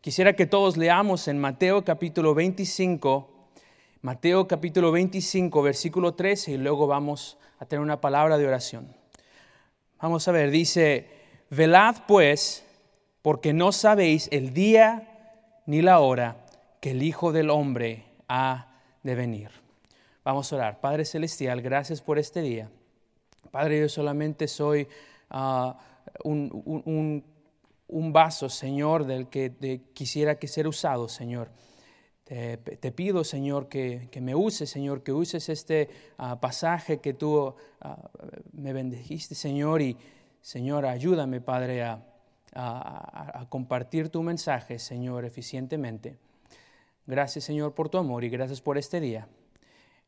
Quisiera que todos leamos en Mateo capítulo 25, Mateo capítulo 25, versículo 13, y luego vamos a tener una palabra de oración. Vamos a ver, dice, velad pues, porque no sabéis el día ni la hora que el Hijo del Hombre ha de venir. Vamos a orar. Padre Celestial, gracias por este día. Padre, yo solamente soy ah, un, vaso, Señor, del que quisiera que ser usado, Señor. Te, pido, Señor, que, me uses, Señor, que uses este ah, pasaje que tú ah, me bendijiste, Señor, y Señor, ayúdame, Padre, a, a compartir tu mensaje, Señor, eficientemente. Gracias, Señor, por tu amor y gracias por este día.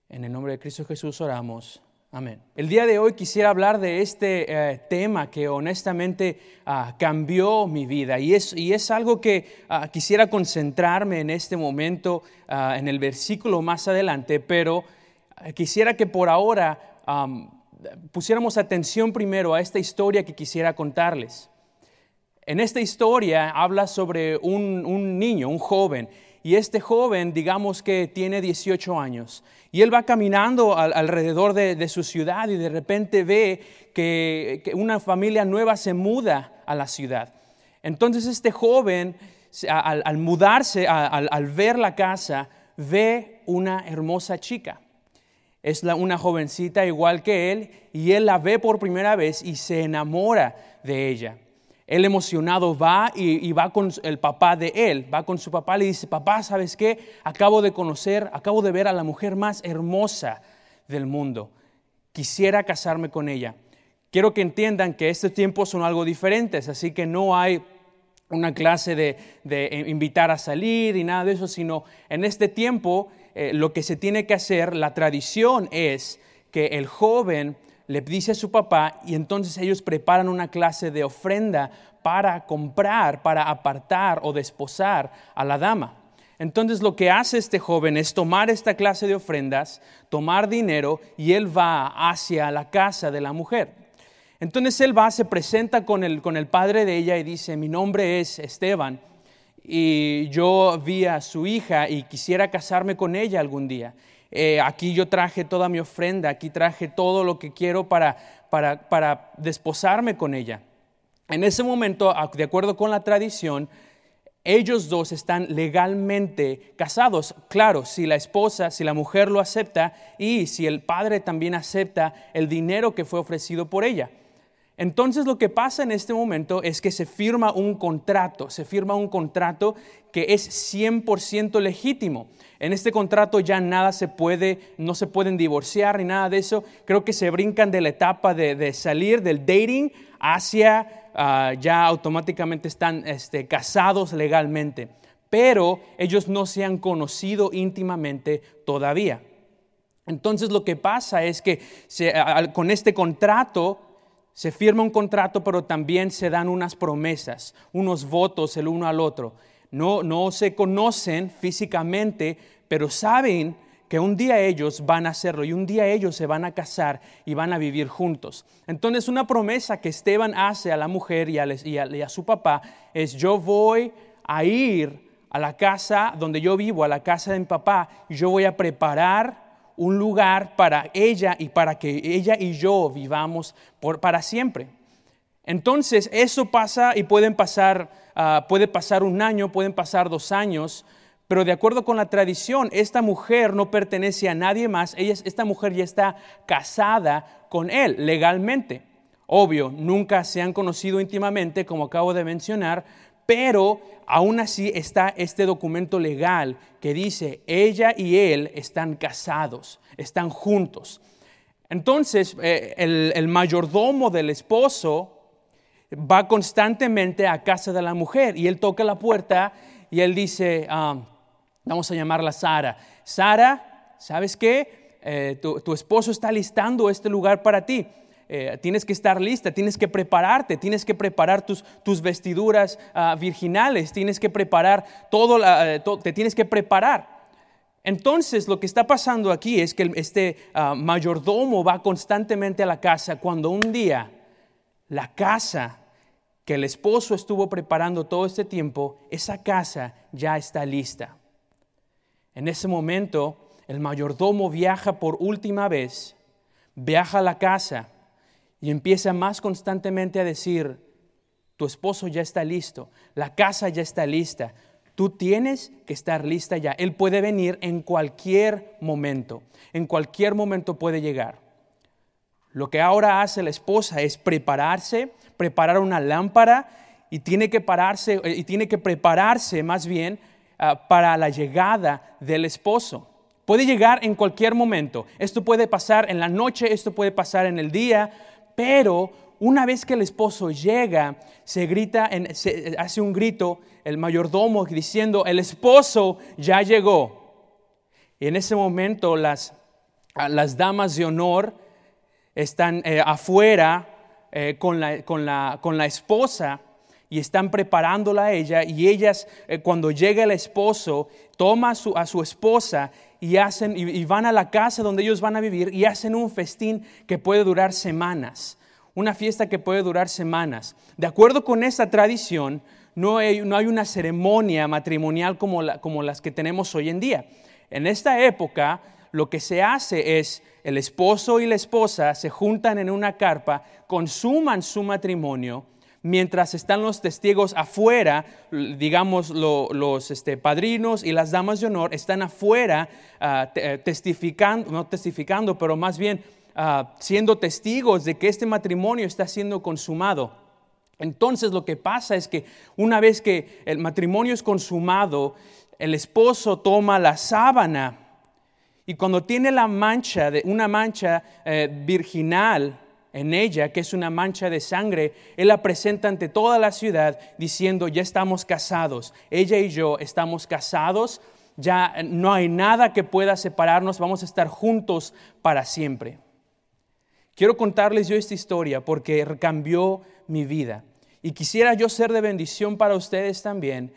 En el nombre de Cristo Jesús oramos. Amén. El día de hoy quisiera hablar de este eh, tema que honestamente ah, cambió mi vida y es, y es algo que ah, quisiera concentrarme en este momento ah, en el versículo más adelante, pero quisiera que por ahora pusiéramos atención primero a esta historia que quisiera contarles. En esta historia habla sobre un, un niño, un joven, y este joven, digamos que tiene 18 años, y él va caminando alrededor de, su ciudad y de repente ve que, una familia nueva se muda a la ciudad. Entonces este joven, al, mudarse, al, ver la casa, ve una hermosa chica. Es una jovencita igual que él y él la ve por primera vez y se enamora de ella. Él emocionado va y, va con el papá de él, va con su papá y le dice, papá, ¿sabes qué? Acabo de conocer, acabo de ver a la mujer más hermosa del mundo. Quisiera casarme con ella. Quiero que entiendan que estos tiempos son algo diferentes, así que no hay una clase de, invitar a salir y nada de eso, sino en este tiempo eh, lo que se tiene que hacer, la tradición es que el joven le dice a su papá y entonces ellos preparan una clase de ofrenda para comprar, para apartar o desposar a la dama. Entonces lo que hace este joven es tomar esta clase de ofrendas, tomar dinero y él va hacia la casa de la mujer. Entonces él va, se presenta con el, con el padre de ella y dice, mi nombre es Esteban y yo vi a su hija y quisiera casarme con ella algún día. Eh, aquí yo traje toda mi ofrenda, aquí traje todo lo que quiero para, para, para desposarme con ella. En ese momento, de acuerdo con la tradición, ellos dos están legalmente casados. Claro, si la esposa, si la mujer lo acepta y si el padre también acepta el dinero que fue ofrecido por ella. Entonces lo que pasa en este momento es que se firma un contrato, se firma un contrato que es 100% legítimo. En este contrato ya nada se puede, no se pueden divorciar ni nada de eso. Creo que se brincan de la etapa de, salir del dating hacia ah, ya automáticamente están este, casados legalmente. Pero ellos no se han conocido íntimamente todavía. Entonces lo que pasa es que con este contrato se firma un contrato, pero también se dan unas promesas, unos votos el uno al otro no, se conocen físicamente, pero saben que un día ellos van a hacerlo y un día ellos se van a casar y van a vivir juntos. Entonces una promesa que Esteban hace a la mujer y a, su papá es yo voy a ir a la casa donde yo vivo, a la casa de mi papá, y yo voy a preparar un lugar para ella y para que ella y yo vivamos para siempre. Entonces eso pasa y pueden pasar Ah, puede pasar un año, pueden pasar dos años, pero de acuerdo con la tradición, esta mujer no pertenece a nadie más, ella, esta mujer ya está casada con él legalmente. Obvio, nunca se han conocido íntimamente, como acabo de mencionar, pero aún así está este documento legal que dice, ella y él están casados, están juntos. Entonces, eh, el mayordomo del esposo va constantemente a casa de la mujer y él toca la puerta y él dice, ah, vamos a llamarla Sara, Sara, ¿sabes qué? Eh, tu, esposo está listando este lugar para ti. Eh, tienes que estar lista, tienes que prepararte, tienes que preparar tus, tus vestiduras ah, virginales, tienes que preparar todo, eh, te tienes que preparar. Entonces lo que está pasando aquí es que este ah, mayordomo va constantemente a la casa cuando un día la casa que el esposo estuvo preparando todo este tiempo, esa casa ya está lista. En ese momento, el mayordomo viaja por última vez, viaja a la casa y empieza más constantemente a decir, tu esposo ya está listo, la casa ya está lista, tú tienes que estar lista ya. Él puede venir en cualquier momento, en cualquier momento puede llegar. Lo que ahora hace la esposa es prepararse, preparar una lámpara y tiene que pararse eh, y tiene que prepararse más bien ah, para la llegada del esposo. Puede llegar en cualquier momento. Esto puede pasar en la noche, esto puede pasar en el día, pero una vez que el esposo llega, se grita, hace un grito el mayordomo diciendo, el esposo ya llegó. Y en ese momento las, las damas de honor están eh, afuera eh, con, la, con, la, con, la, esposa y están preparándola a ella y ellas eh, cuando llega el esposo toman a su, esposa y, hacen, y, van a la casa donde ellos van a vivir y hacen un festín que puede durar semanas, una fiesta que puede durar semanas. De acuerdo con esta tradición, no hay, no hay una ceremonia matrimonial como, como las que tenemos hoy en día. En esta época, lo que se hace es el esposo y la esposa se juntan en una carpa, consuman su matrimonio, mientras están los testigos afuera, digamos los este, padrinos y las damas de honor están afuera ah, eh, testificando, no testificando, pero más bien ah, siendo testigos de que este matrimonio está siendo consumado. Entonces lo que pasa es que una vez que el matrimonio es consumado, el esposo toma la sábana y cuando tiene la mancha, de, una mancha eh, virginal en ella, que es una mancha de sangre, él la presenta ante toda la ciudad diciendo, ya estamos casados, ella y yo estamos casados, ya no hay nada que pueda separarnos, vamos a estar juntos para siempre. Quiero contarles yo esta historia porque cambió mi vida. Y quisiera yo ser de bendición para ustedes también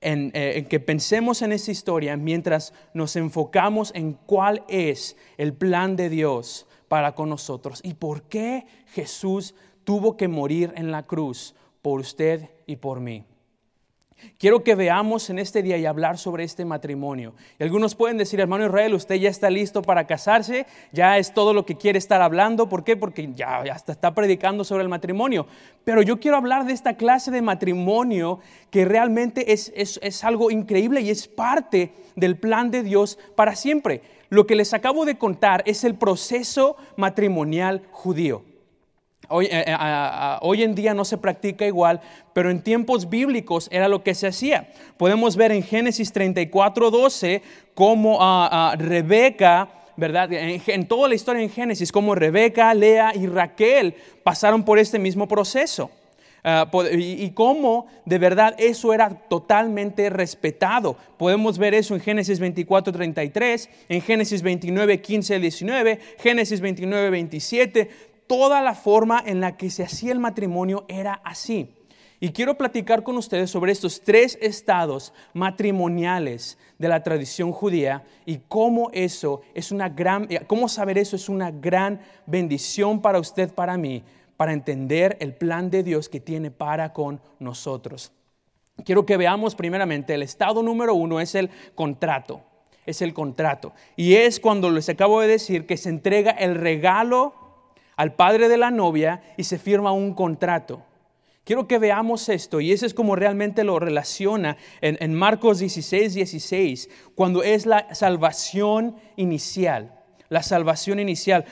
eh, en, que pensemos en esa historia mientras nos enfocamos en cuál es el plan de Dios para con nosotros y por qué Jesús tuvo que morir en la cruz por usted y por mí. Quiero que veamos en este día y hablar sobre este matrimonio. Y algunos pueden decir, hermano Israel, usted ya está listo para casarse, ya es todo lo que quiere estar hablando. ¿Por qué? Porque ya, hasta está predicando sobre el matrimonio. Pero yo quiero hablar de esta clase de matrimonio que realmente es, es algo increíble y es parte del plan de Dios para siempre. Lo que les acabo de contar es el proceso matrimonial judío. Hoy, eh, eh, hoy, en día no se practica igual, pero en tiempos bíblicos era lo que se hacía. Podemos ver en Génesis 34, 12 cómo Rebeca, ¿verdad? En, toda la historia en Génesis, cómo Rebeca, Lea y Raquel pasaron por este mismo proceso. Ah, y, y cómo de verdad eso era totalmente respetado. Podemos ver eso en Génesis 24, 33, en Génesis 29, 15, 19, Génesis 29, 27 toda la forma en la que se hacía el matrimonio era así. Y quiero platicar con ustedes sobre estos tres estados matrimoniales de la tradición judía y cómo eso es una gran, eh, cómo saber eso es una gran bendición para usted, para mí, para entender el plan de Dios que tiene para con nosotros. Quiero que veamos primeramente el estado número uno es el contrato, es el contrato. Y es cuando les acabo de decir que se entrega el regalo al padre de la novia y se firma un contrato. Quiero que veamos esto y eso es como realmente lo relaciona en, Marcos 16, 16, cuando es la salvación inicial. La salvación inicial.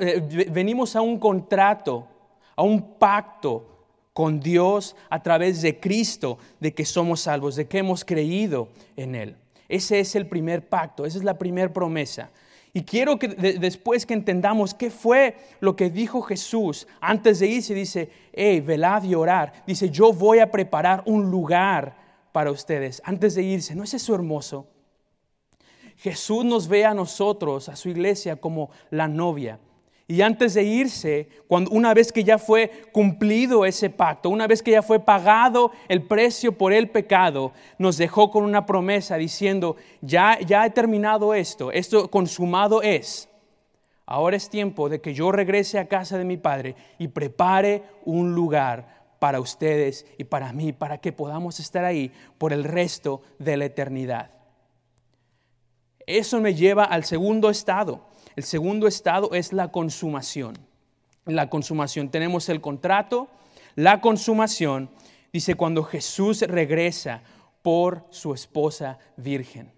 Eh, venimos a un contrato, a un pacto con Dios a través de Cristo, de que somos salvos, de que hemos creído en Él. Ese es el primer pacto, esa es la primera promesa. Y quiero que después que entendamos qué fue lo que dijo Jesús antes de irse, dice, hey, velad y orar. Dice, yo voy a preparar un lugar para ustedes antes de irse. ¿No es eso hermoso? Jesús nos ve a nosotros, a su iglesia, como la novia. Y antes de irse, cuando, una vez que ya fue cumplido ese pacto, una vez que ya fue pagado el precio por el pecado, nos dejó con una promesa diciendo, ya, ya he terminado esto, esto consumado es. Ahora es tiempo de que yo regrese a casa de mi Padre y prepare un lugar para ustedes y para mí, para que podamos estar ahí por el resto de la eternidad. Eso me lleva al segundo estado. El segundo estado es la consumación. La consumación. Tenemos el contrato, la consumación. Dice cuando Jesús regresa por su esposa virgen.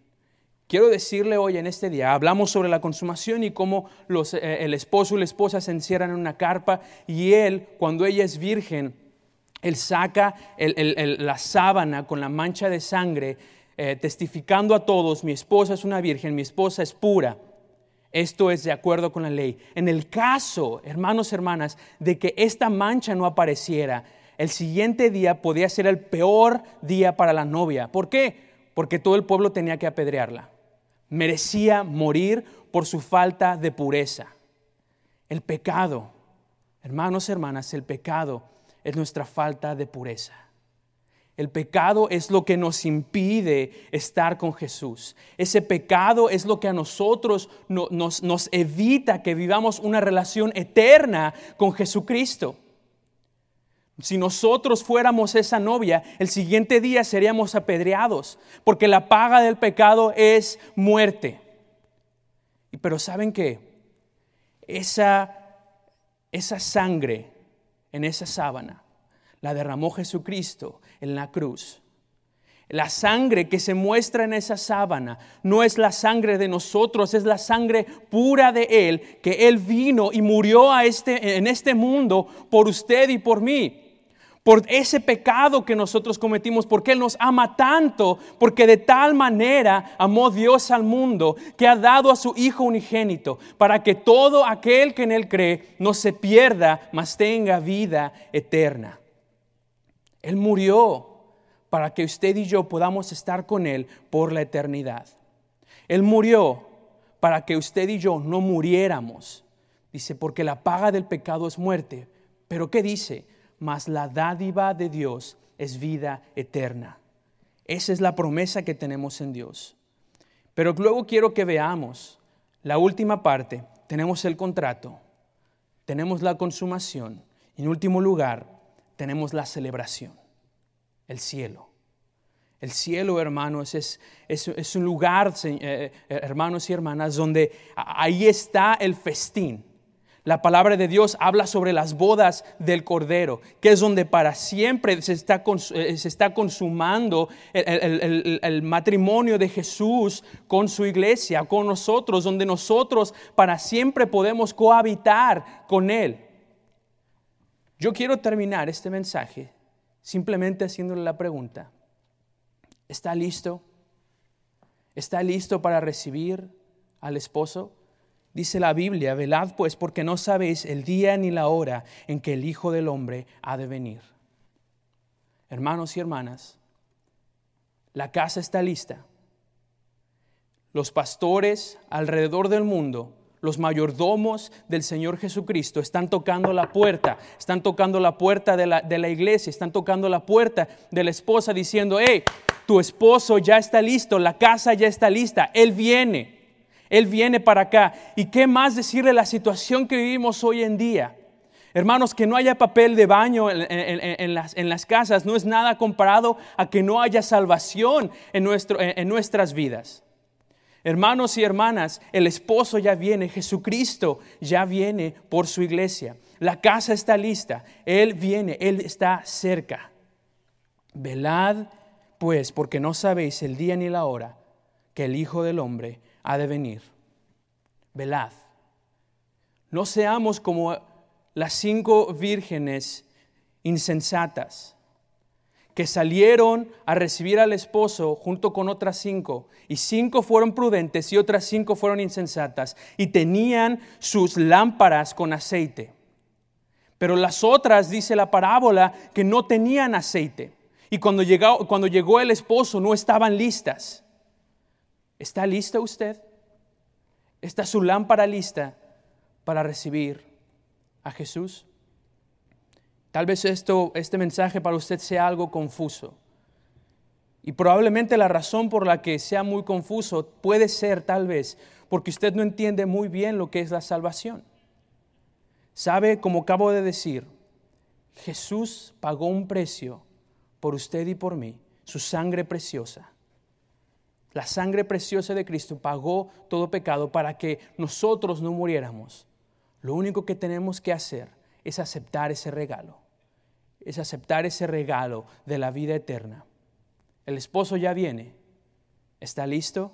Quiero decirle hoy en este día, hablamos sobre la consumación y cómo eh, el esposo y la esposa se encierran en una carpa y él, cuando ella es virgen, él saca la sábana con la mancha de sangre, eh, testificando a todos, mi esposa es una virgen, mi esposa es pura. Esto es de acuerdo con la ley. En el caso, hermanos, hermanas, de que esta mancha no apareciera, el siguiente día podía ser el peor día para la novia. ¿Por qué? Porque todo el pueblo tenía que apedrearla merecía morir por su falta de pureza. El pecado, hermanos, hermanas, el pecado es nuestra falta de pureza. El pecado es lo que nos impide estar con Jesús. Ese pecado es lo que a nosotros nos, nos evita que vivamos una relación eterna con Jesucristo. Si nosotros fuéramos esa novia, el siguiente día seríamos apedreados, porque la paga del pecado es muerte. Pero ¿saben qué? Esa, esa sangre en esa sábana la derramó Jesucristo en la cruz. La sangre que se muestra en esa sábana no es la sangre de nosotros, es la sangre pura de Él, que Él vino y murió a este, en este mundo por usted y por mí por ese pecado que nosotros cometimos, porque Él nos ama tanto, porque de tal manera amó Dios al mundo, que ha dado a su Hijo unigénito, para que todo aquel que en Él cree no se pierda, mas tenga vida eterna. Él murió para que usted y yo podamos estar con Él por la eternidad. Él murió para que usted y yo no muriéramos. Dice, porque la paga del pecado es muerte. Pero ¿qué dice? mas la dádiva de Dios es vida eterna. Esa es la promesa que tenemos en Dios. Pero luego quiero que veamos la última parte. Tenemos el contrato, tenemos la consumación en último lugar tenemos la celebración, el cielo. El cielo, hermanos, es, es, un lugar, eh, eh, hermanos y hermanas, donde ahí está el festín la palabra de Dios habla sobre las bodas del Cordero, que es donde para siempre se está, eh, se está consumando el, matrimonio de Jesús con su iglesia, con nosotros, donde nosotros para siempre podemos cohabitar con Él. Yo quiero terminar este mensaje simplemente haciéndole la pregunta, ¿está listo? ¿Está listo para recibir al esposo? Dice la Biblia, velad pues porque no sabéis el día ni la hora en que el Hijo del Hombre ha de venir. Hermanos y hermanas, la casa está lista. Los pastores alrededor del mundo, los mayordomos del Señor Jesucristo están tocando la puerta, están tocando la puerta de la, de la iglesia, están tocando la puerta de la esposa diciendo, hey, tu esposo ya está listo, la casa ya está lista, Él viene. Él viene para acá. ¿Y qué más decirle la situación que vivimos hoy en día? Hermanos, que no haya papel de baño en, las, casas no es nada comparado a que no haya salvación en, nuestro, en nuestras vidas. Hermanos y hermanas, el esposo ya viene, Jesucristo ya viene por su iglesia. La casa está lista, Él viene, Él está cerca. Velad pues, porque no sabéis el día ni la hora que el Hijo del Hombre ha de venir. Velad. No seamos como las cinco vírgenes insensatas que salieron a recibir al esposo junto con otras cinco, y cinco fueron prudentes y otras cinco fueron insensatas, y tenían sus lámparas con aceite. Pero las otras, dice la parábola, que no tenían aceite, y cuando llegó, cuando llegó el esposo no estaban listas. ¿Está lista usted? ¿Está su lámpara lista para recibir a Jesús? Tal vez esto, este mensaje para usted sea algo confuso. Y probablemente la razón por la que sea muy confuso puede ser tal vez porque usted no entiende muy bien lo que es la salvación. Sabe, como acabo de decir, Jesús pagó un precio por usted y por mí, su sangre preciosa. La sangre preciosa de Cristo pagó todo pecado para que nosotros no muriéramos. Lo único que tenemos que hacer es aceptar ese regalo es aceptar ese regalo de la vida eterna. El esposo ya viene. ¿Está listo?